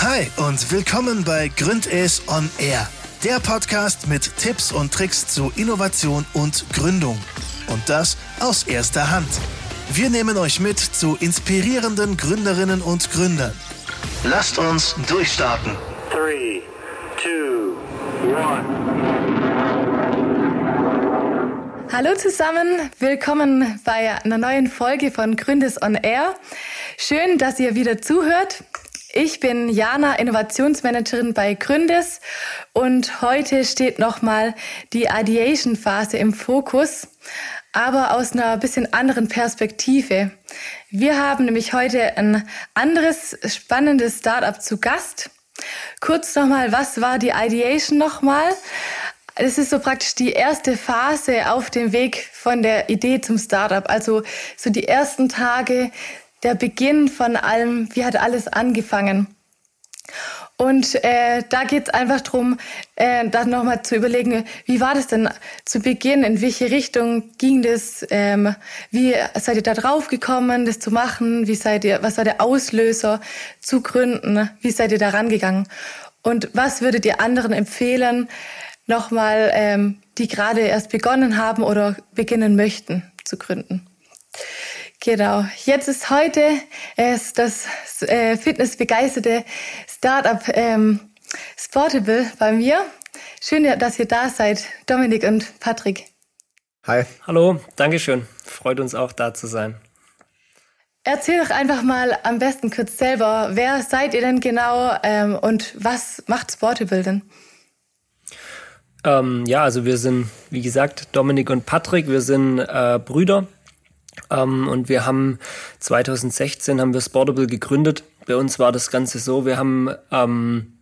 Hi und willkommen bei Gründes on Air, der Podcast mit Tipps und Tricks zu Innovation und Gründung. Und das aus erster Hand. Wir nehmen euch mit zu inspirierenden Gründerinnen und Gründern. Lasst uns durchstarten. 3, 2, 1. Hallo zusammen, willkommen bei einer neuen Folge von Gründes on Air. Schön, dass ihr wieder zuhört. Ich bin Jana, Innovationsmanagerin bei Gründes und heute steht nochmal die Ideation-Phase im Fokus, aber aus einer bisschen anderen Perspektive. Wir haben nämlich heute ein anderes spannendes Startup zu Gast. Kurz nochmal, was war die Ideation nochmal? Es ist so praktisch die erste Phase auf dem Weg von der Idee zum Startup. Also so die ersten Tage der Beginn von allem, wie hat alles angefangen. Und äh, da geht es einfach darum, äh, dann nochmal zu überlegen, wie war das denn zu Beginn, in welche Richtung ging das, ähm, wie seid ihr da drauf gekommen, das zu machen, wie seid ihr, was war der Auslöser zu gründen, wie seid ihr da rangegangen? Und was würdet ihr anderen empfehlen, nochmal, ähm, die gerade erst begonnen haben oder beginnen möchten zu gründen. Genau. Jetzt ist heute ist das äh, fitnessbegeisterte Startup ähm, Sportable bei mir. Schön, dass ihr da seid, Dominik und Patrick. Hi. Hallo, Dankeschön. Freut uns auch, da zu sein. Erzähl doch einfach mal am besten kurz selber, wer seid ihr denn genau ähm, und was macht Sportable denn? Ähm, ja, also wir sind, wie gesagt, Dominik und Patrick, wir sind äh, Brüder ähm, und wir haben 2016 haben wir Sportable gegründet. Bei uns war das Ganze so, wir haben ähm,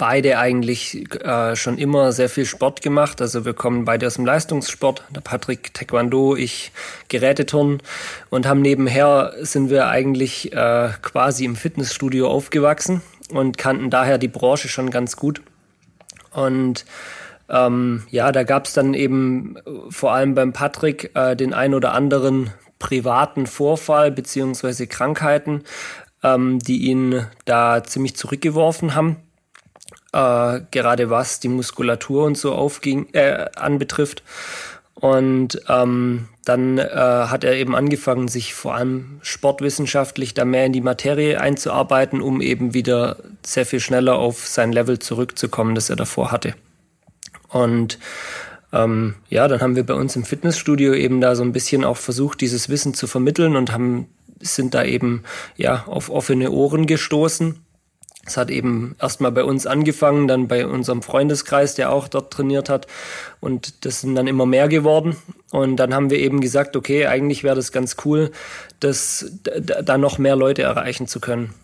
beide eigentlich äh, schon immer sehr viel Sport gemacht. Also wir kommen beide aus dem Leistungssport. Der Patrick Taekwondo, ich Geräteturnen und haben nebenher sind wir eigentlich äh, quasi im Fitnessstudio aufgewachsen und kannten daher die Branche schon ganz gut. Und ähm, ja, da gab es dann eben äh, vor allem beim Patrick äh, den ein oder anderen privaten Vorfall beziehungsweise Krankheiten, ähm, die ihn da ziemlich zurückgeworfen haben. Äh, gerade was die Muskulatur und so aufging, äh, anbetrifft. Und ähm, dann äh, hat er eben angefangen, sich vor allem sportwissenschaftlich da mehr in die Materie einzuarbeiten, um eben wieder sehr viel schneller auf sein Level zurückzukommen, das er davor hatte. Und ähm, ja, dann haben wir bei uns im Fitnessstudio eben da so ein bisschen auch versucht, dieses Wissen zu vermitteln und haben, sind da eben ja auf offene Ohren gestoßen. Es hat eben erstmal bei uns angefangen, dann bei unserem Freundeskreis, der auch dort trainiert hat. Und das sind dann immer mehr geworden. Und dann haben wir eben gesagt, okay, eigentlich wäre das ganz cool, das, da noch mehr Leute erreichen zu können.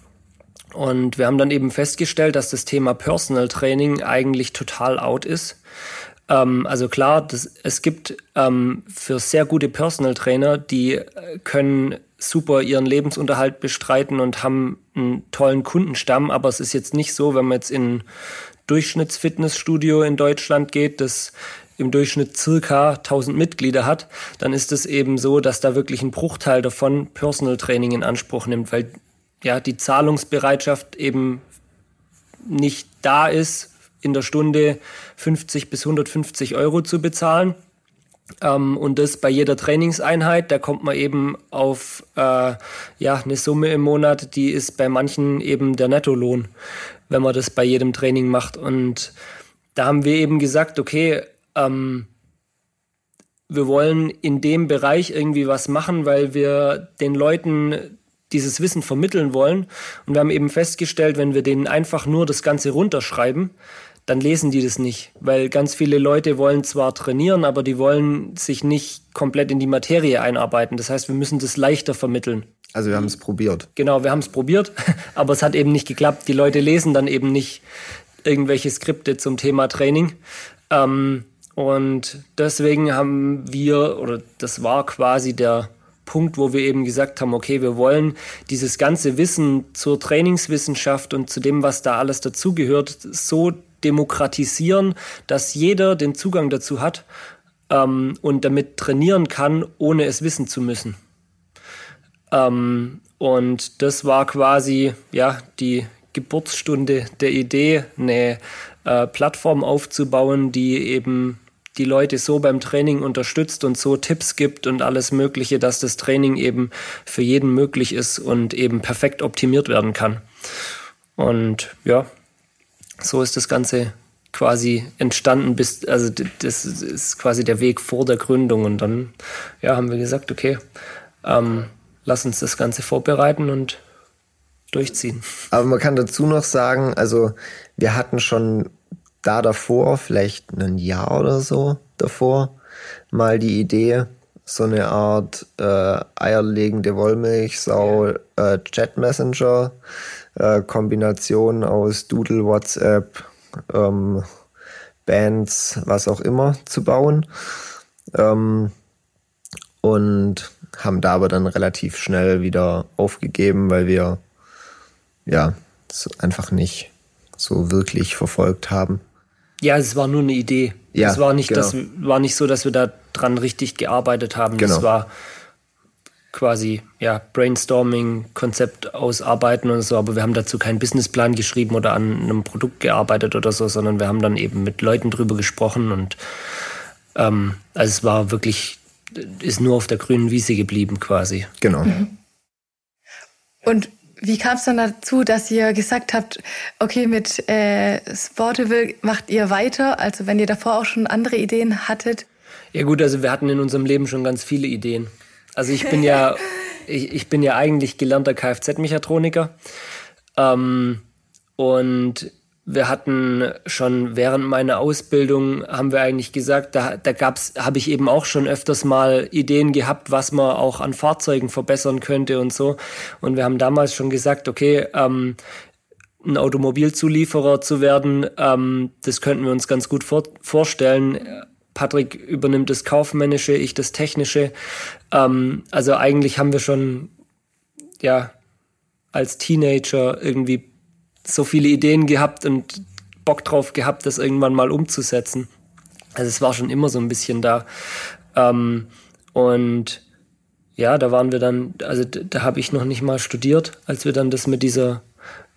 Und wir haben dann eben festgestellt, dass das Thema Personal Training eigentlich total out ist. Ähm, also klar, das, es gibt ähm, für sehr gute Personal Trainer, die äh, können super ihren Lebensunterhalt bestreiten und haben einen tollen Kundenstamm, aber es ist jetzt nicht so, wenn man jetzt in Durchschnittsfitnessstudio in Deutschland geht, das im Durchschnitt circa 1000 Mitglieder hat, dann ist es eben so, dass da wirklich ein Bruchteil davon Personal Training in Anspruch nimmt, weil ja die Zahlungsbereitschaft eben nicht da ist, in der Stunde 50 bis 150 Euro zu bezahlen. Ähm, und das bei jeder Trainingseinheit, da kommt man eben auf äh, ja, eine Summe im Monat, die ist bei manchen eben der Nettolohn, wenn man das bei jedem Training macht. Und da haben wir eben gesagt, okay, ähm, wir wollen in dem Bereich irgendwie was machen, weil wir den Leuten dieses Wissen vermitteln wollen. Und wir haben eben festgestellt, wenn wir denen einfach nur das Ganze runterschreiben, dann lesen die das nicht, weil ganz viele Leute wollen zwar trainieren, aber die wollen sich nicht komplett in die Materie einarbeiten. Das heißt, wir müssen das leichter vermitteln. Also wir haben es probiert. Genau, wir haben es probiert, aber es hat eben nicht geklappt. Die Leute lesen dann eben nicht irgendwelche Skripte zum Thema Training. Ähm, und deswegen haben wir, oder das war quasi der Punkt, wo wir eben gesagt haben, okay, wir wollen dieses ganze Wissen zur Trainingswissenschaft und zu dem, was da alles dazugehört, so demokratisieren, dass jeder den Zugang dazu hat ähm, und damit trainieren kann, ohne es wissen zu müssen. Ähm, und das war quasi ja die Geburtsstunde der Idee, eine äh, Plattform aufzubauen, die eben die Leute so beim Training unterstützt und so Tipps gibt und alles Mögliche, dass das Training eben für jeden möglich ist und eben perfekt optimiert werden kann. Und ja, so ist das Ganze quasi entstanden bis, also das ist quasi der Weg vor der Gründung. Und dann ja, haben wir gesagt, okay, ähm, lass uns das Ganze vorbereiten und durchziehen. Aber man kann dazu noch sagen, also wir hatten schon da davor, vielleicht ein Jahr oder so davor, mal die Idee, so eine Art äh, eierlegende Wollmilchsau äh, Chat Messenger äh, Kombination aus Doodle, WhatsApp, ähm, Bands, was auch immer zu bauen. Ähm, und haben da aber dann relativ schnell wieder aufgegeben, weil wir ja einfach nicht so wirklich verfolgt haben. Ja, es war nur eine Idee. Ja, es war nicht, genau. das war nicht so, dass wir da dran richtig gearbeitet haben. Genau. Das war quasi ja Brainstorming, Konzept ausarbeiten und so, aber wir haben dazu keinen Businessplan geschrieben oder an einem Produkt gearbeitet oder so, sondern wir haben dann eben mit Leuten drüber gesprochen und ähm, also es war wirklich, ist nur auf der grünen Wiese geblieben quasi. Genau. Mhm. Und wie kam es dann dazu, dass ihr gesagt habt, okay, mit äh, Sportable macht ihr weiter? Also wenn ihr davor auch schon andere Ideen hattet? Ja gut, also wir hatten in unserem Leben schon ganz viele Ideen. Also ich bin ja, ich, ich bin ja eigentlich gelernter Kfz-Mechatroniker. Ähm, und wir hatten schon während meiner Ausbildung, haben wir eigentlich gesagt, da, da gab's, habe ich eben auch schon öfters mal Ideen gehabt, was man auch an Fahrzeugen verbessern könnte und so. Und wir haben damals schon gesagt, okay, ähm, ein Automobilzulieferer zu werden, ähm, das könnten wir uns ganz gut vor vorstellen. Patrick übernimmt das Kaufmännische, ich das Technische. Ähm, also eigentlich haben wir schon, ja, als Teenager irgendwie so viele Ideen gehabt und Bock drauf gehabt, das irgendwann mal umzusetzen. Also es war schon immer so ein bisschen da. Ähm, und ja, da waren wir dann, also da habe ich noch nicht mal studiert, als wir dann das mit dieser,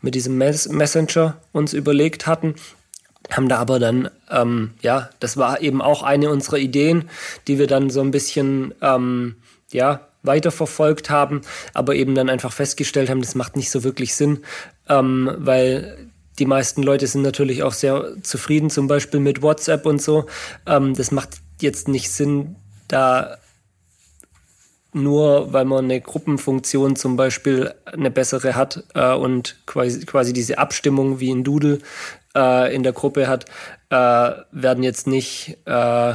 mit diesem Messenger uns überlegt hatten. Haben da aber dann, ähm, ja, das war eben auch eine unserer Ideen, die wir dann so ein bisschen, ähm, ja, weiterverfolgt haben, aber eben dann einfach festgestellt haben, das macht nicht so wirklich Sinn, ähm, weil die meisten Leute sind natürlich auch sehr zufrieden, zum Beispiel mit WhatsApp und so. Ähm, das macht jetzt nicht Sinn, da nur weil man eine Gruppenfunktion zum Beispiel eine bessere hat äh, und quasi, quasi diese Abstimmung wie ein Doodle äh, in der Gruppe hat, äh, werden jetzt nicht äh,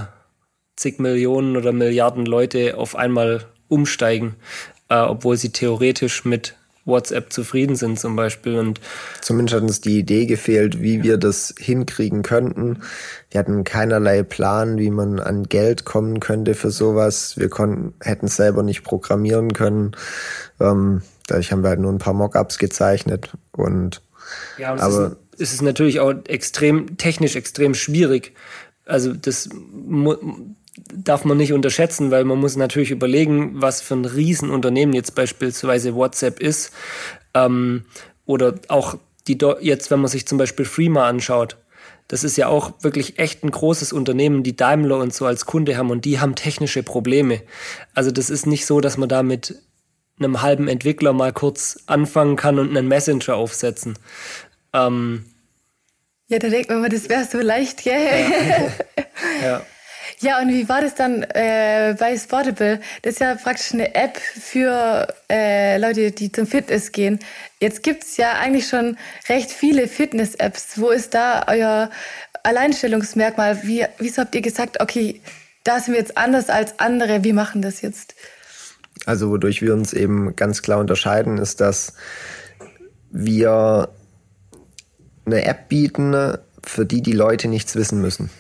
zig Millionen oder Milliarden Leute auf einmal umsteigen, äh, obwohl sie theoretisch mit WhatsApp zufrieden sind zum Beispiel. Und Zumindest hat uns die Idee gefehlt, wie wir das hinkriegen könnten. Wir hatten keinerlei Plan, wie man an Geld kommen könnte für sowas. Wir konnten, hätten selber nicht programmieren können. Ähm, dadurch haben wir halt nur ein paar Mockups gezeichnet und ja, und aber es ist, es ist natürlich auch extrem technisch extrem schwierig. Also das darf man nicht unterschätzen, weil man muss natürlich überlegen, was für ein Riesenunternehmen jetzt beispielsweise WhatsApp ist. Ähm, oder auch die jetzt, wenn man sich zum Beispiel Freema anschaut, das ist ja auch wirklich echt ein großes Unternehmen, die Daimler und so als Kunde haben und die haben technische Probleme. Also das ist nicht so, dass man da mit einem halben Entwickler mal kurz anfangen kann und einen Messenger aufsetzen. Ähm, ja, da denkt man mal, das wäre so leicht, gell? Ja. ja. Ja, und wie war das dann äh, bei Sportable? Das ist ja praktisch eine App für äh, Leute, die zum Fitness gehen. Jetzt gibt es ja eigentlich schon recht viele Fitness-Apps. Wo ist da euer Alleinstellungsmerkmal? Wie, wieso habt ihr gesagt, okay, da sind wir jetzt anders als andere, wir machen das jetzt? Also wodurch wir uns eben ganz klar unterscheiden, ist, dass wir eine App bieten, für die die Leute nichts wissen müssen.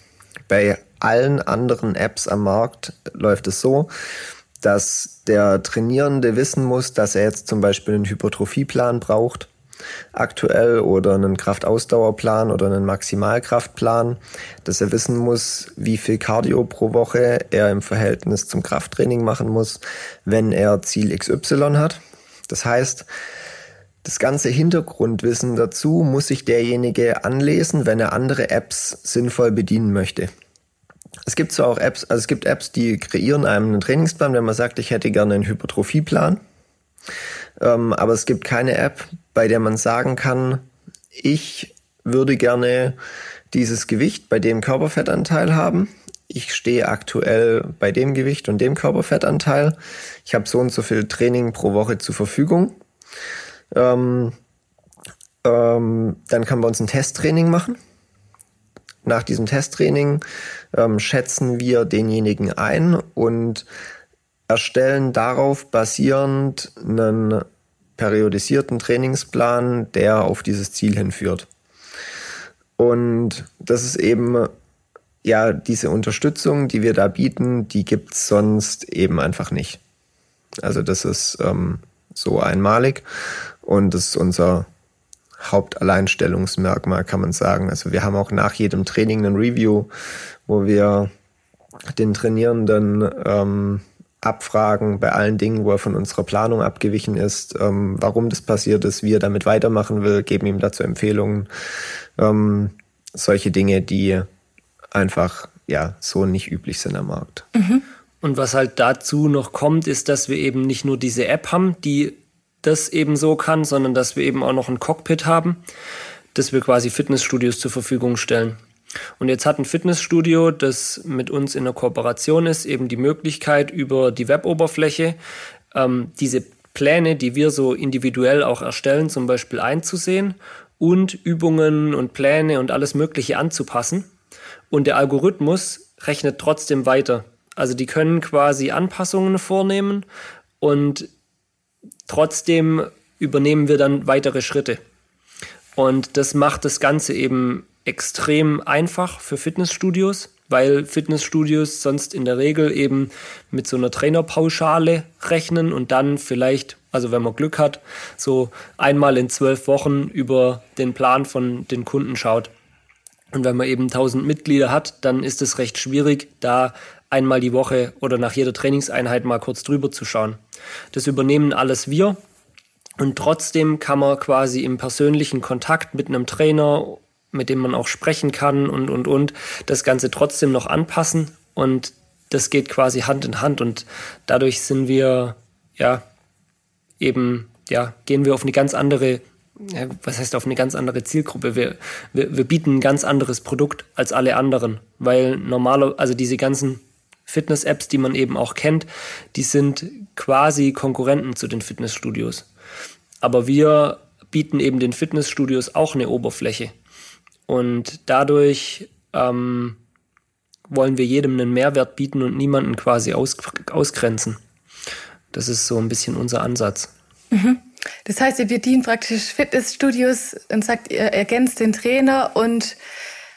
Bei allen anderen Apps am Markt läuft es so, dass der Trainierende wissen muss, dass er jetzt zum Beispiel einen Hypertrophieplan braucht aktuell oder einen Kraftausdauerplan oder einen Maximalkraftplan, dass er wissen muss, wie viel Cardio pro Woche er im Verhältnis zum Krafttraining machen muss, wenn er Ziel XY hat. Das heißt, Das ganze Hintergrundwissen dazu muss sich derjenige anlesen, wenn er andere Apps sinnvoll bedienen möchte. Es gibt zwar auch Apps, also es gibt Apps, die kreieren einem einen Trainingsplan, wenn man sagt, ich hätte gerne einen Hypertrophieplan. Ähm, aber es gibt keine App, bei der man sagen kann, ich würde gerne dieses Gewicht bei dem Körperfettanteil haben. Ich stehe aktuell bei dem Gewicht und dem Körperfettanteil. Ich habe so und so viel Training pro Woche zur Verfügung. Ähm, ähm, dann kann man uns ein Testtraining machen. Nach diesem Testtraining ähm, schätzen wir denjenigen ein und erstellen darauf basierend einen periodisierten Trainingsplan, der auf dieses Ziel hinführt. Und das ist eben, ja, diese Unterstützung, die wir da bieten, die gibt es sonst eben einfach nicht. Also das ist ähm, so einmalig und das ist unser Hauptalleinstellungsmerkmal, kann man sagen. Also wir haben auch nach jedem Training ein Review, wo wir den Trainierenden ähm, abfragen bei allen Dingen, wo er von unserer Planung abgewichen ist, ähm, warum das passiert ist, wie er damit weitermachen will, geben ihm dazu Empfehlungen. Ähm, solche Dinge, die einfach ja so nicht üblich sind am Markt. Mhm. Und was halt dazu noch kommt, ist, dass wir eben nicht nur diese App haben, die das eben so kann, sondern dass wir eben auch noch ein Cockpit haben, das wir quasi Fitnessstudios zur Verfügung stellen. Und jetzt hat ein Fitnessstudio, das mit uns in der Kooperation ist, eben die Möglichkeit, über die Weboberfläche ähm, diese Pläne, die wir so individuell auch erstellen, zum Beispiel einzusehen und Übungen und Pläne und alles Mögliche anzupassen. Und der Algorithmus rechnet trotzdem weiter. Also die können quasi Anpassungen vornehmen und trotzdem übernehmen wir dann weitere Schritte. Und das macht das Ganze eben extrem einfach für Fitnessstudios, weil Fitnessstudios sonst in der Regel eben mit so einer Trainerpauschale rechnen und dann vielleicht, also wenn man Glück hat, so einmal in zwölf Wochen über den Plan von den Kunden schaut. Und wenn man eben 1000 Mitglieder hat, dann ist es recht schwierig, da einmal die Woche oder nach jeder Trainingseinheit mal kurz drüber zu schauen. Das übernehmen alles wir. Und trotzdem kann man quasi im persönlichen Kontakt mit einem Trainer mit dem man auch sprechen kann und, und, und, das Ganze trotzdem noch anpassen und das geht quasi Hand in Hand und dadurch sind wir, ja, eben, ja, gehen wir auf eine ganz andere, was heißt auf eine ganz andere Zielgruppe? Wir, wir, wir bieten ein ganz anderes Produkt als alle anderen, weil normaler, also diese ganzen Fitness-Apps, die man eben auch kennt, die sind quasi Konkurrenten zu den Fitnessstudios. Aber wir bieten eben den Fitnessstudios auch eine Oberfläche. Und dadurch ähm, wollen wir jedem einen Mehrwert bieten und niemanden quasi aus, ausgrenzen. Das ist so ein bisschen unser Ansatz. Mhm. Das heißt, ihr bedient praktisch Fitnessstudios und sagt, ihr ergänzt den Trainer und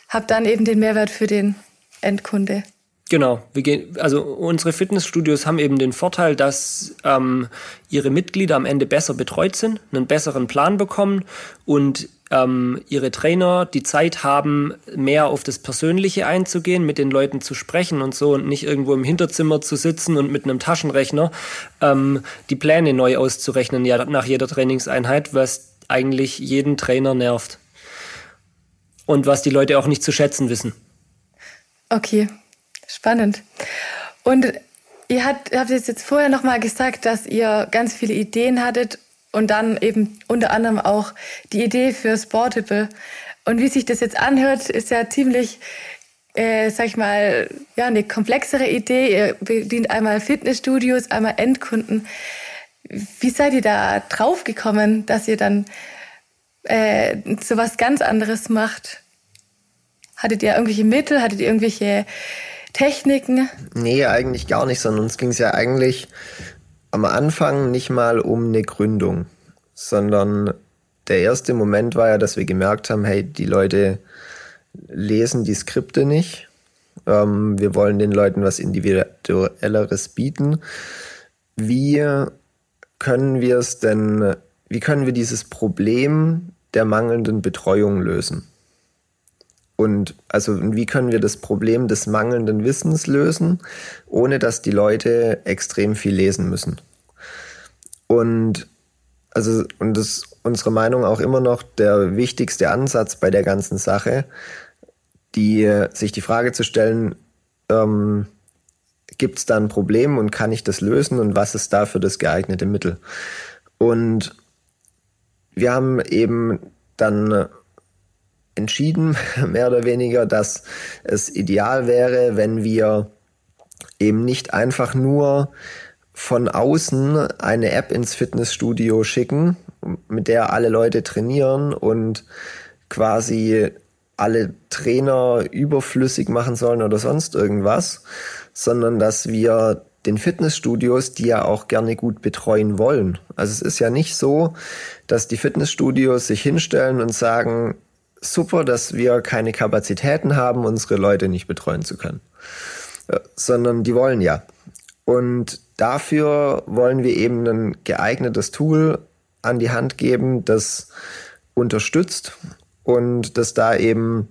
habt dann eben den Mehrwert für den Endkunde. Genau, wir gehen, also unsere Fitnessstudios haben eben den Vorteil, dass ähm, ihre Mitglieder am Ende besser betreut sind, einen besseren Plan bekommen und ähm, ihre Trainer die Zeit haben, mehr auf das Persönliche einzugehen, mit den Leuten zu sprechen und so und nicht irgendwo im Hinterzimmer zu sitzen und mit einem Taschenrechner ähm, die Pläne neu auszurechnen ja, nach jeder Trainingseinheit, was eigentlich jeden Trainer nervt. Und was die Leute auch nicht zu schätzen wissen. Okay, spannend. Und ihr habt, habt jetzt vorher noch mal gesagt, dass ihr ganz viele Ideen hattet und dann eben unter anderem auch die Idee für Sportable. Und wie sich das jetzt anhört, ist ja ziemlich, äh, sag ich mal, ja, eine komplexere Idee. Ihr bedient einmal Fitnessstudios, einmal Endkunden. Wie seid ihr da drauf gekommen, dass ihr dann äh, so was ganz anderes macht? Hattet ihr irgendwelche Mittel? Hattet ihr irgendwelche Techniken? Nee, eigentlich gar nicht, sondern uns ging es ja eigentlich am Anfang nicht mal um eine Gründung, sondern der erste Moment war ja, dass wir gemerkt haben, hey, die Leute lesen die Skripte nicht. Ähm, wir wollen den Leuten was Individuelleres bieten. Wie können wir es denn, wie können wir dieses Problem der mangelnden Betreuung lösen? Und also wie können wir das Problem des mangelnden Wissens lösen, ohne dass die Leute extrem viel lesen müssen? Und also und das unsere Meinung auch immer noch der wichtigste Ansatz bei der ganzen Sache, die sich die Frage zu stellen, ähm, gibt es da ein Problem und kann ich das lösen und was ist dafür das geeignete Mittel? Und wir haben eben dann entschieden, mehr oder weniger, dass es ideal wäre, wenn wir eben nicht einfach nur von außen eine App ins Fitnessstudio schicken, mit der alle Leute trainieren und quasi alle Trainer überflüssig machen sollen oder sonst irgendwas, sondern dass wir den Fitnessstudios, die ja auch gerne gut betreuen wollen. Also es ist ja nicht so, dass die Fitnessstudios sich hinstellen und sagen, super, dass wir keine Kapazitäten haben, unsere Leute nicht betreuen zu können, äh, sondern die wollen ja. Und dafür wollen wir eben ein geeignetes Tool an die Hand geben, das unterstützt und das da eben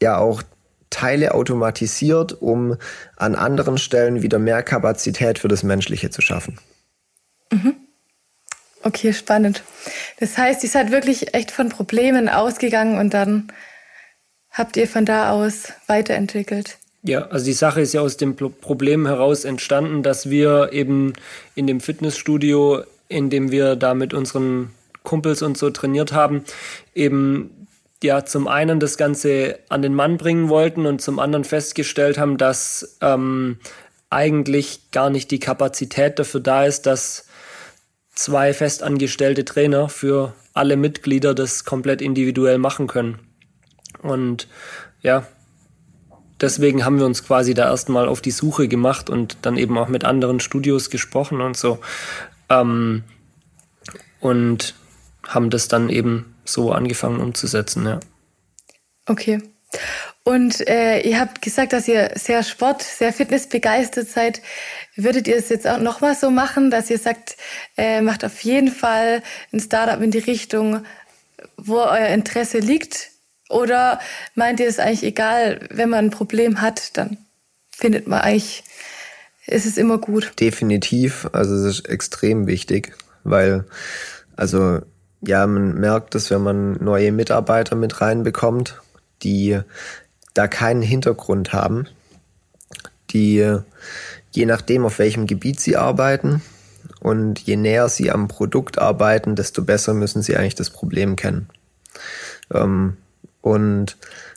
ja auch Teile automatisiert, um an anderen Stellen wieder mehr Kapazität für das Menschliche zu schaffen. Mhm. Okay, spannend. Das heißt, ihr seid wirklich echt von Problemen ausgegangen und dann habt ihr von da aus weiterentwickelt. Ja, also die Sache ist ja aus dem Problem heraus entstanden, dass wir eben in dem Fitnessstudio, in dem wir da mit unseren Kumpels und so trainiert haben, eben ja zum einen das Ganze an den Mann bringen wollten und zum anderen festgestellt haben, dass ähm, eigentlich gar nicht die Kapazität dafür da ist, dass zwei festangestellte Trainer für alle Mitglieder das komplett individuell machen können. Und ja, deswegen haben wir uns quasi da erstmal auf die Suche gemacht und dann eben auch mit anderen Studios gesprochen und so. Ähm, und haben das dann eben so angefangen umzusetzen, ja. Okay. Und äh, ihr habt gesagt, dass ihr sehr Sport, sehr fitnessbegeistert seid. Würdet ihr es jetzt auch nochmal so machen, dass ihr sagt, äh, macht auf jeden Fall ein Startup in die Richtung, wo euer Interesse liegt? Oder meint ihr es eigentlich egal, wenn man ein Problem hat, dann findet man eigentlich, ist es immer gut? Definitiv. Also es ist extrem wichtig, weil, also ja, man merkt es, wenn man neue Mitarbeiter mit reinbekommt, die da keinen Hintergrund haben, die je nachdem, auf welchem Gebiet sie arbeiten und je näher sie am Produkt arbeiten, desto besser müssen sie eigentlich das Problem kennen. Ähm, und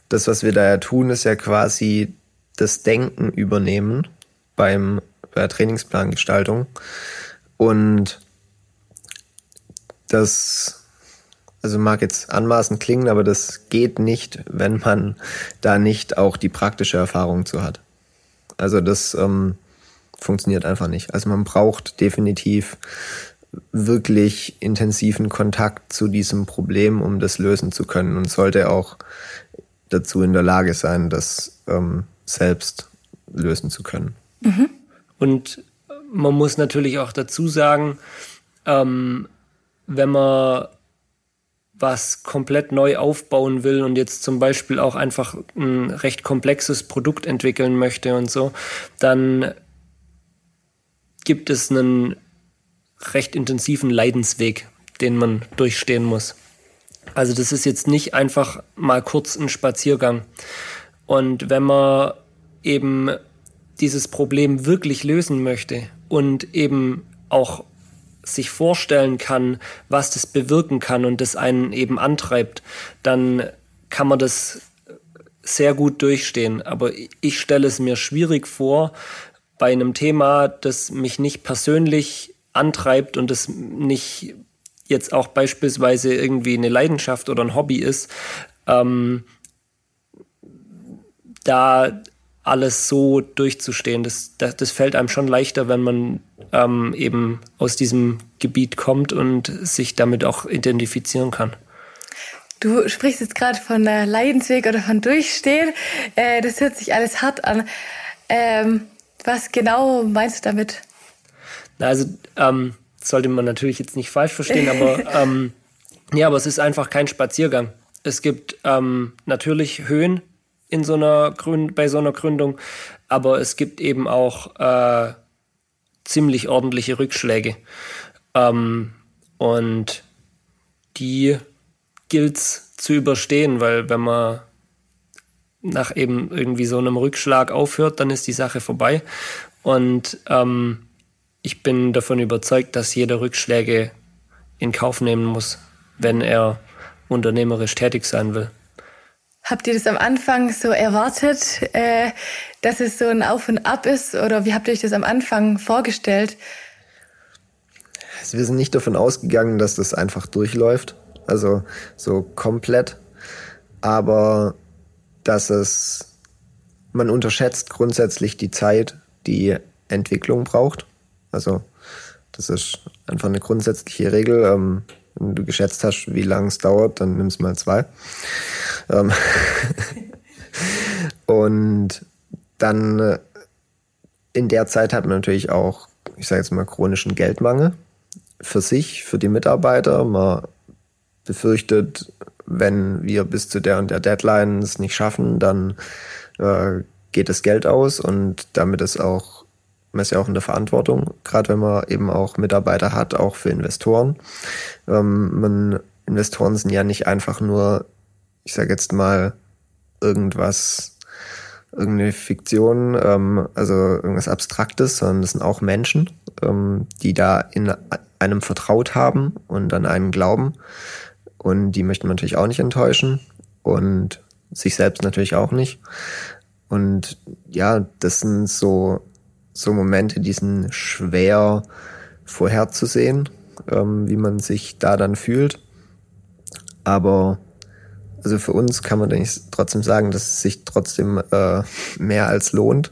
das, was wir da ja tun, ist ja quasi das Denken übernehmen beim, bei der Trainingsplangestaltung. Und das also mag jetzt anmaßend klingen, aber das geht nicht, wenn man da nicht auch die praktische Erfahrung zu hat. Also das ähm, funktioniert einfach nicht. Also man braucht definitiv wirklich intensiven Kontakt zu diesem Problem, um das lösen zu können und sollte auch dazu in der Lage sein, das ähm, selbst lösen zu können. Mhm. Und man muss natürlich auch dazu sagen, ähm, wenn man was komplett neu aufbauen will und jetzt zum Beispiel auch einfach ein recht komplexes Produkt entwickeln möchte und so, dann gibt es einen recht intensiven Leidensweg, den man durchstehen muss. Also das ist jetzt nicht einfach mal kurz ein Spaziergang. Und wenn man eben dieses Problem wirklich lösen möchte und eben auch sich vorstellen kann, was das bewirken kann und das einen eben antreibt, dann kann man das sehr gut durchstehen. Aber ich stelle es mir schwierig vor, bei einem Thema, das mich nicht persönlich antreibt und das nicht jetzt auch beispielsweise irgendwie eine Leidenschaft oder ein Hobby ist, ähm, da alles so durchzustehen. Das, das, das fällt einem schon leichter, wenn man ähm, eben aus diesem Gebiet kommt und sich damit auch identifizieren kann. Du sprichst jetzt gerade von äh, Leidensweg oder von Durchstehen. Äh, das hört sich alles hart an. Ähm, was genau meinst du damit? Also ähm, sollte man natürlich jetzt nicht falsch verstehen, aber ähm, ja, aber es ist einfach kein Spaziergang. Es gibt ähm, natürlich Höhen, in so einer Gründ bei so einer Gründung, aber es gibt eben auch äh, ziemlich ordentliche Rückschläge. Ähm, und die gilt's zu überstehen, weil wenn man nach eben irgendwie so einem Rückschlag aufhört, dann ist die Sache vorbei. Und ähm, ich bin davon überzeugt, dass jeder Rückschläge in Kauf nehmen muss, wenn er unternehmerisch tätig sein will. Habt ihr das am Anfang so erwartet, äh, dass es so ein Auf und Ab ist? Oder wie habt ihr euch das am Anfang vorgestellt? Also wir sind nicht davon ausgegangen, dass das einfach durchläuft. Also so komplett. Aber dass es, man unterschätzt grundsätzlich die Zeit, die Entwicklung braucht. Also das ist einfach eine grundsätzliche Regel. Ähm, wenn du geschätzt hast, wie lange es dauert, dann nimmst mal zwei. Ähm und dann äh, in der Zeit hat man natürlich auch, ich sage jetzt mal, chronischen Geldmangel für sich, für die Mitarbeiter. Man befürchtet, wenn wir bis zu der und der Deadline es nicht schaffen, dann äh, geht das Geld aus und damit ist auch man ist ja auch in der Verantwortung, gerade wenn man eben auch Mitarbeiter hat, auch für Investoren. Ähm, man, Investoren sind ja nicht einfach nur, ich sage jetzt mal, irgendwas, irgendeine Fiktion, ähm, also irgendwas Abstraktes, sondern das sind auch Menschen, ähm, die da in einem vertraut haben und an einen glauben. Und die möchten man natürlich auch nicht enttäuschen und sich selbst natürlich auch nicht. Und ja, das sind so so Momente, die sind schwer vorherzusehen, ähm, wie man sich da dann fühlt. Aber also für uns kann man eigentlich trotzdem sagen, dass es sich trotzdem äh, mehr als lohnt.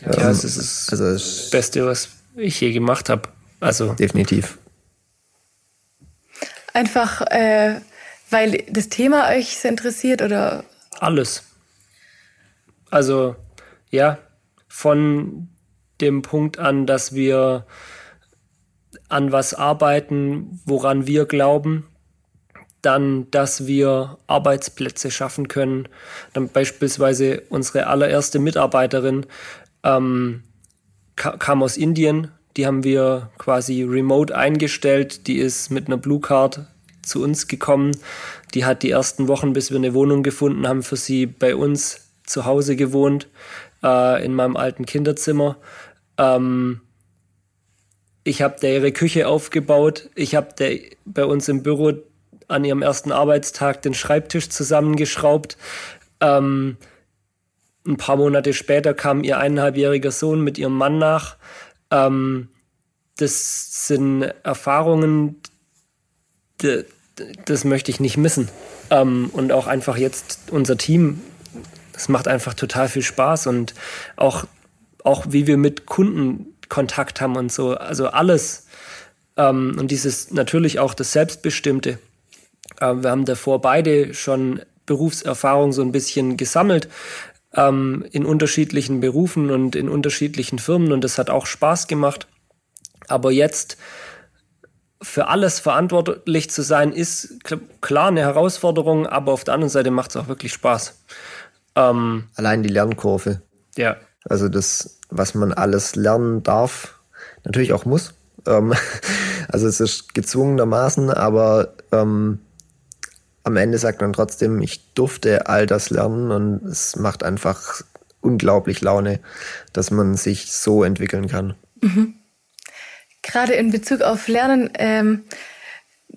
Ja, ähm, es ist also das Beste, was ich je gemacht habe. Also definitiv. Einfach, äh, weil das Thema euch interessiert oder? Alles. Also ja, von dem Punkt an, dass wir an was arbeiten, woran wir glauben, dann, dass wir Arbeitsplätze schaffen können. Dann beispielsweise unsere allererste Mitarbeiterin ähm, kam aus Indien, die haben wir quasi remote eingestellt, die ist mit einer Blue Card zu uns gekommen. Die hat die ersten Wochen, bis wir eine Wohnung gefunden haben, für sie bei uns zu Hause gewohnt, äh, in meinem alten Kinderzimmer. Ähm, ich habe der ihre Küche aufgebaut. Ich habe bei uns im Büro an ihrem ersten Arbeitstag den Schreibtisch zusammengeschraubt. Ähm, ein paar Monate später kam ihr eineinhalbjähriger Sohn mit ihrem Mann nach. Ähm, das sind Erfahrungen, das möchte ich nicht missen. Ähm, und auch einfach jetzt unser Team, das macht einfach total viel Spaß und auch auch wie wir mit Kunden Kontakt haben und so. Also alles. Ähm, und dieses natürlich auch das Selbstbestimmte. Ähm, wir haben davor beide schon Berufserfahrung so ein bisschen gesammelt ähm, in unterschiedlichen Berufen und in unterschiedlichen Firmen und das hat auch Spaß gemacht. Aber jetzt für alles verantwortlich zu sein, ist klar eine Herausforderung, aber auf der anderen Seite macht es auch wirklich Spaß. Ähm, Allein die Lernkurve. Ja. Also das, was man alles lernen darf, natürlich auch muss. Ähm, also es ist gezwungenermaßen, aber ähm, am Ende sagt man trotzdem, ich durfte all das lernen und es macht einfach unglaublich Laune, dass man sich so entwickeln kann. Mhm. Gerade in Bezug auf Lernen, ähm,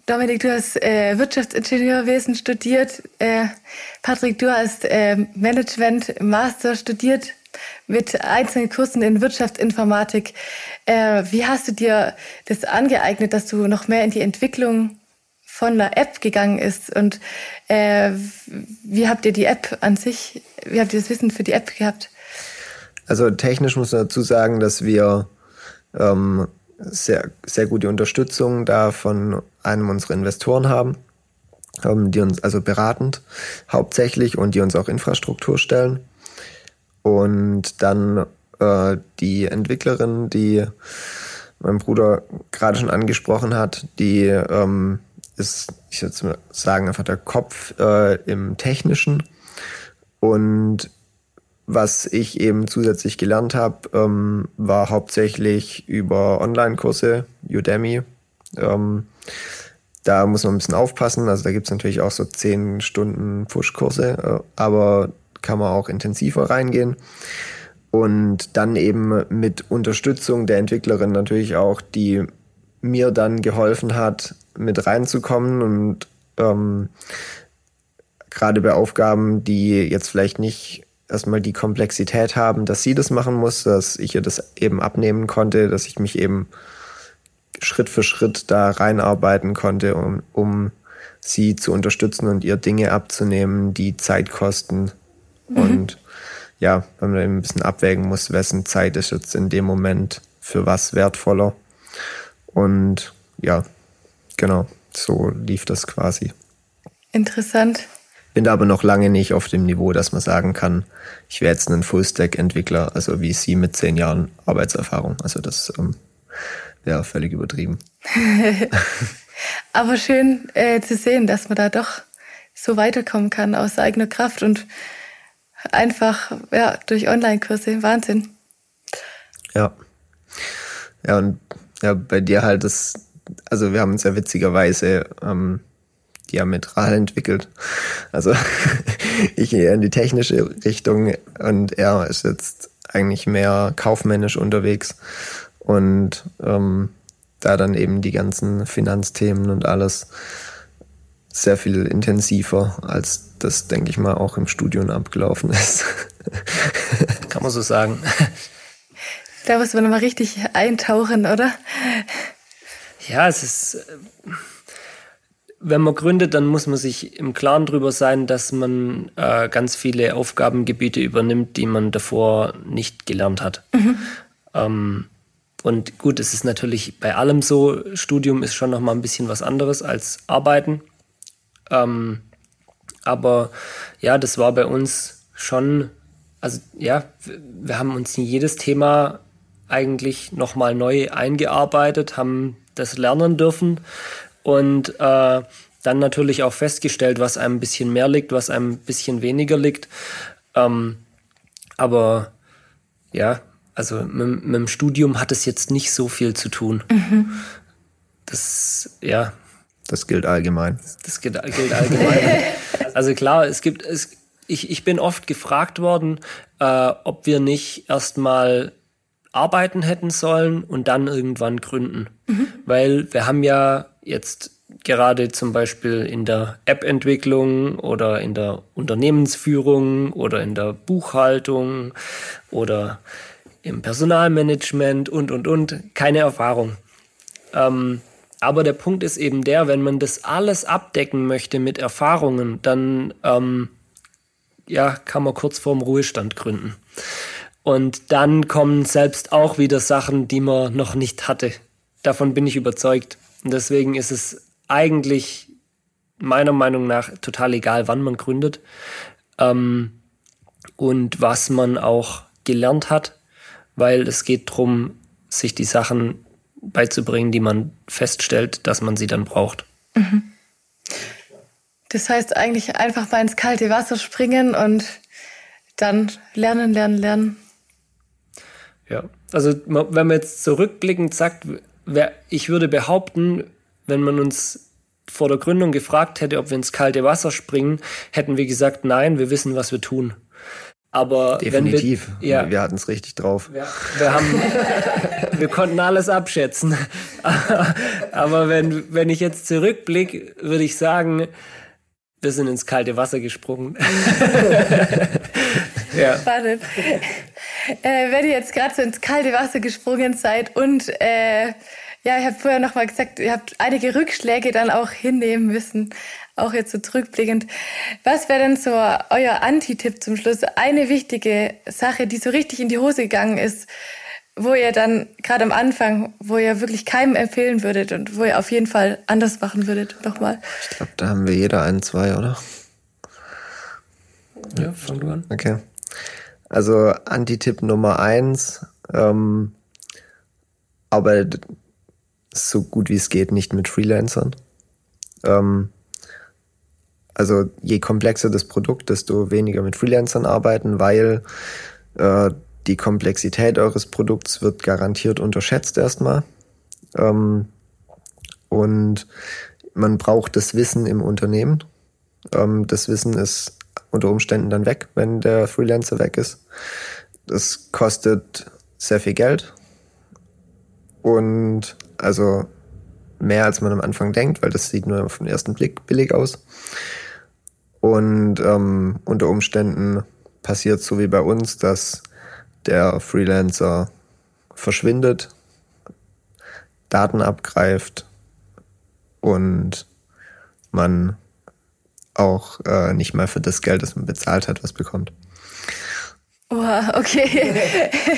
Dominik, du hast äh, Wirtschaftsingenieurwesen studiert. Äh, Patrick, du hast äh, Management Master studiert mit einzelnen Kursen in Wirtschaftsinformatik. Äh, wie hast du dir das angeeignet, dass du noch mehr in die Entwicklung von der App gegangen ist und äh, wie habt ihr die App an sich, wie habt ihr das Wissen für die App gehabt? Also technisch muss man dazu sagen, dass wir ähm, sehr, sehr gute Unterstützung da von einem unserer Investoren haben, ähm, die uns also beratend hauptsächlich und die uns auch Infrastruktur stellen. Und dann äh, die Entwicklerin, die mein Bruder gerade schon angesprochen hat, die ähm, ist, ich würde sagen, einfach der Kopf äh, im Technischen. Und was ich eben zusätzlich gelernt habe, ähm, war hauptsächlich über Online-Kurse, Udemy. Ähm, da muss man ein bisschen aufpassen. Also da gibt es natürlich auch so 10 Stunden Push-Kurse, äh, aber kann man auch intensiver reingehen. Und dann eben mit Unterstützung der Entwicklerin natürlich auch, die mir dann geholfen hat, mit reinzukommen und ähm, gerade bei Aufgaben, die jetzt vielleicht nicht erstmal die Komplexität haben, dass sie das machen muss, dass ich ihr das eben abnehmen konnte, dass ich mich eben Schritt für Schritt da reinarbeiten konnte, um, um sie zu unterstützen und ihr Dinge abzunehmen, die Zeit kosten. Mhm. Und ja, wenn man eben ein bisschen abwägen muss, wessen Zeit ist jetzt in dem Moment für was wertvoller. Und ja, genau, so lief das quasi. Interessant. Bin da aber noch lange nicht auf dem Niveau, dass man sagen kann, ich wäre jetzt ein Full-Stack-Entwickler, also wie Sie mit zehn Jahren Arbeitserfahrung. Also das ähm, wäre völlig übertrieben. aber schön äh, zu sehen, dass man da doch so weiterkommen kann aus eigener Kraft und einfach ja, durch Online-Kurse. Wahnsinn. Ja. Ja, und ja, bei dir halt das, also wir haben uns ja witzigerweise ähm, diametral entwickelt. Also ich eher in die technische Richtung und er ist jetzt eigentlich mehr kaufmännisch unterwegs und ähm, da dann eben die ganzen Finanzthemen und alles sehr viel intensiver, als das, denke ich mal, auch im Studium abgelaufen ist. Kann man so sagen. Da muss man mal richtig eintauchen, oder? Ja, es ist wenn man gründet, dann muss man sich im Klaren darüber sein, dass man äh, ganz viele Aufgabengebiete übernimmt, die man davor nicht gelernt hat. Mhm. Ähm, und gut, es ist natürlich bei allem so, Studium ist schon noch mal ein bisschen was anderes als Arbeiten. Ähm, aber ja, das war bei uns schon, also ja, wir haben uns in jedes Thema eigentlich noch mal neu eingearbeitet, haben das lernen dürfen und äh, dann natürlich auch festgestellt, was einem ein bisschen mehr liegt, was einem ein bisschen weniger liegt. Ähm, aber ja, also mit, mit, dem Studium hat es jetzt nicht so viel zu tun. Mhm. Das, ja. Das gilt allgemein. Das gilt, gilt allgemein. also klar, es gibt, es, ich, ich bin oft gefragt worden, äh, ob wir nicht erstmal arbeiten hätten sollen und dann irgendwann gründen. Mhm. Weil wir haben ja jetzt gerade zum Beispiel in der App-Entwicklung oder in der Unternehmensführung oder in der Buchhaltung oder im Personalmanagement und, und, und, keine Erfahrung. Ähm, aber der Punkt ist eben der, wenn man das alles abdecken möchte mit Erfahrungen, dann ähm, ja, kann man kurz vorm Ruhestand gründen. Und dann kommen selbst auch wieder Sachen, die man noch nicht hatte. Davon bin ich überzeugt. Und deswegen ist es eigentlich meiner Meinung nach total egal, wann man gründet ähm, und was man auch gelernt hat, weil es geht darum, sich die Sachen beizubringen, die man feststellt, dass man sie dann braucht. Mhm. Das heißt eigentlich einfach mal ins kalte Wasser springen und dann lernen, lernen, lernen. Ja, also wenn man jetzt zurückblickend sagt, ich würde behaupten, wenn man uns vor der Gründung gefragt hätte, ob wir ins kalte Wasser springen, hätten wir gesagt, nein, wir wissen, was wir tun. Aber definitiv, wir, ja, wir hatten es richtig drauf. Ja, wir haben, wir konnten alles abschätzen. Aber wenn, wenn ich jetzt zurückblicke, würde ich sagen, wir sind ins kalte Wasser gesprungen. ja. Spannend. Äh, wenn ihr jetzt gerade so ins kalte Wasser gesprungen seid und äh, ja, ich habe vorher noch mal gesagt, ihr habt einige Rückschläge dann auch hinnehmen müssen, auch jetzt so zurückblickend. Was wäre denn so euer Anti-Tipp zum Schluss? Eine wichtige Sache, die so richtig in die Hose gegangen ist, wo ihr dann gerade am Anfang, wo ihr wirklich keinem empfehlen würdet und wo ihr auf jeden Fall anders machen würdet, nochmal. Ich glaube, da haben wir jeder ein, zwei, oder? Ja, fang du an. Okay. Also Anti-Tipp Nummer eins, ähm, aber so gut wie es geht nicht mit Freelancern. Ähm, also je komplexer das Produkt, desto weniger mit Freelancern arbeiten, weil äh, die Komplexität eures Produkts wird garantiert unterschätzt erstmal. Ähm, und man braucht das Wissen im Unternehmen. Ähm, das Wissen ist unter Umständen dann weg, wenn der Freelancer weg ist. Das kostet sehr viel Geld und also mehr als man am Anfang denkt, weil das sieht nur auf den ersten Blick billig aus. Und ähm, unter Umständen passiert so wie bei uns, dass der Freelancer verschwindet, Daten abgreift und man auch äh, nicht mal für das Geld, das man bezahlt hat, was bekommt. Oh, okay.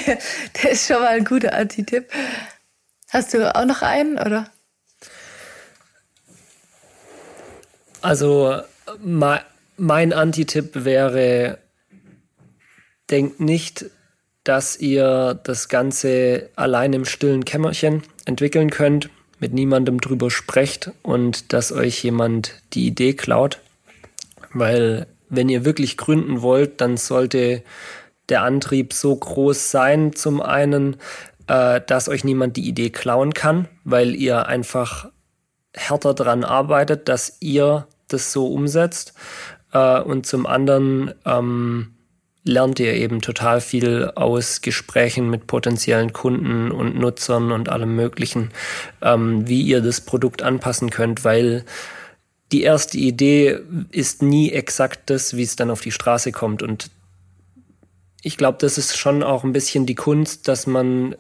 das ist schon mal ein guter Anti-Tipp. Hast du auch noch einen, oder? Also, mein Anti-Tipp wäre, denkt nicht, dass ihr das Ganze allein im stillen Kämmerchen entwickeln könnt, mit niemandem drüber sprecht und dass euch jemand die Idee klaut. Weil wenn ihr wirklich gründen wollt, dann sollte der Antrieb so groß sein, zum einen, äh, dass euch niemand die Idee klauen kann, weil ihr einfach härter dran arbeitet, dass ihr das so umsetzt. Äh, und zum anderen ähm, lernt ihr eben total viel aus Gesprächen mit potenziellen Kunden und Nutzern und allem Möglichen, ähm, wie ihr das Produkt anpassen könnt, weil die erste Idee ist nie exakt das, wie es dann auf die Straße kommt. Und ich glaube, das ist schon auch ein bisschen die Kunst, dass man,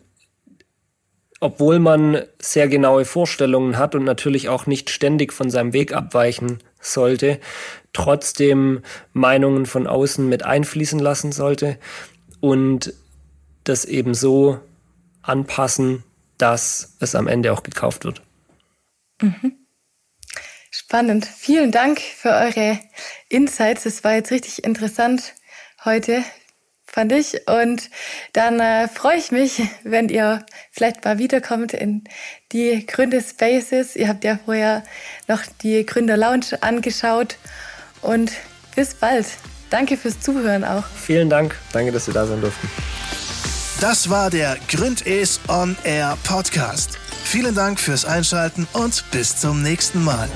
obwohl man sehr genaue Vorstellungen hat und natürlich auch nicht ständig von seinem Weg abweichen sollte, trotzdem Meinungen von außen mit einfließen lassen sollte und das eben so anpassen, dass es am Ende auch gekauft wird. Mhm. Spannend. Vielen Dank für eure Insights. Es war jetzt richtig interessant heute, fand ich. Und dann äh, freue ich mich, wenn ihr vielleicht mal wiederkommt in die Gründer Spaces. Ihr habt ja vorher noch die Gründer Lounge angeschaut. Und bis bald. Danke fürs Zuhören auch. Vielen Dank. Danke, dass wir da sein durften. Das war der Gründes On Air Podcast. Vielen Dank fürs Einschalten und bis zum nächsten Mal.